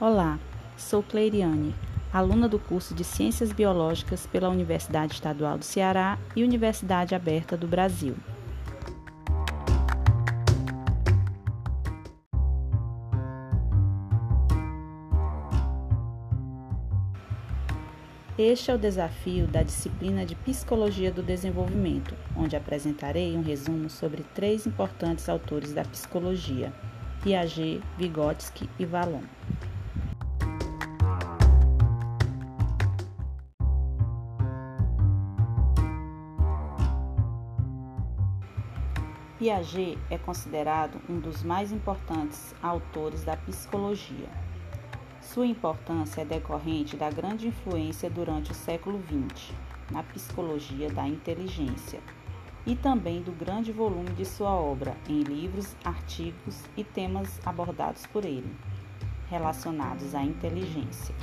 Olá, sou Cleiriane, aluna do curso de Ciências Biológicas pela Universidade Estadual do Ceará e Universidade Aberta do Brasil. Este é o desafio da disciplina de Psicologia do Desenvolvimento, onde apresentarei um resumo sobre três importantes autores da psicologia: Piaget, Vygotsky e Vallon. Piaget é considerado um dos mais importantes autores da psicologia. Sua importância é decorrente da grande influência durante o século XX na psicologia da inteligência e também do grande volume de sua obra em livros, artigos e temas abordados por ele, relacionados à inteligência.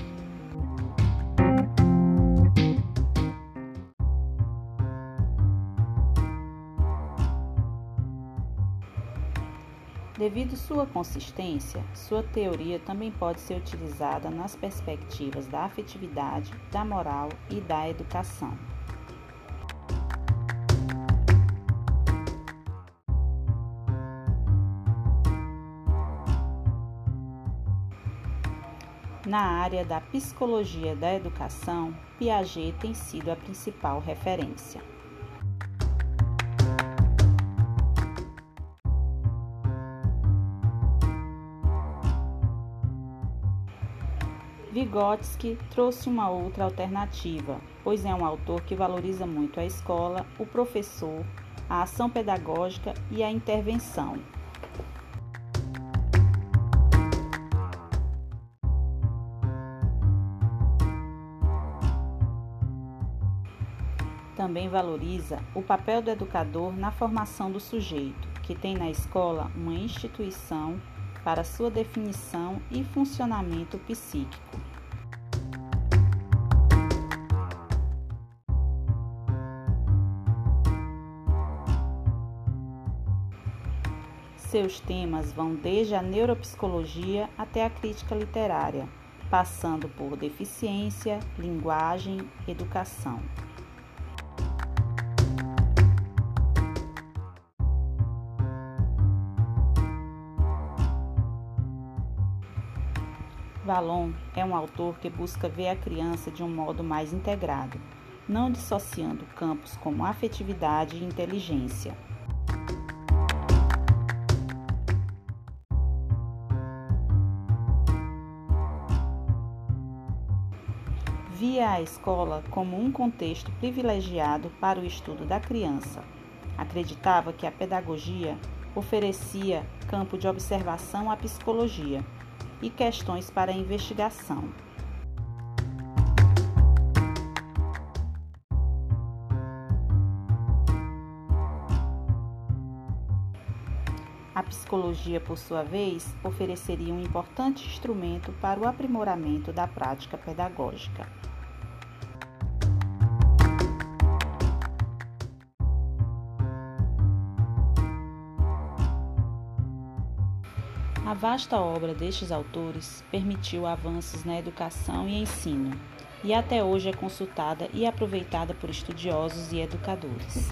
Devido sua consistência, sua teoria também pode ser utilizada nas perspectivas da afetividade, da moral e da educação. Na área da psicologia da educação, Piaget tem sido a principal referência. Vygotsky trouxe uma outra alternativa, pois é um autor que valoriza muito a escola, o professor, a ação pedagógica e a intervenção. Também valoriza o papel do educador na formação do sujeito, que tem na escola uma instituição para sua definição e funcionamento psíquico. Seus temas vão desde a neuropsicologia até a crítica literária, passando por deficiência, linguagem, educação. Vallon é um autor que busca ver a criança de um modo mais integrado, não dissociando campos como afetividade e inteligência. Via a escola como um contexto privilegiado para o estudo da criança. Acreditava que a pedagogia oferecia campo de observação à psicologia e questões para investigação. A psicologia, por sua vez, ofereceria um importante instrumento para o aprimoramento da prática pedagógica. A vasta obra destes autores permitiu avanços na educação e ensino, e até hoje é consultada e aproveitada por estudiosos e educadores.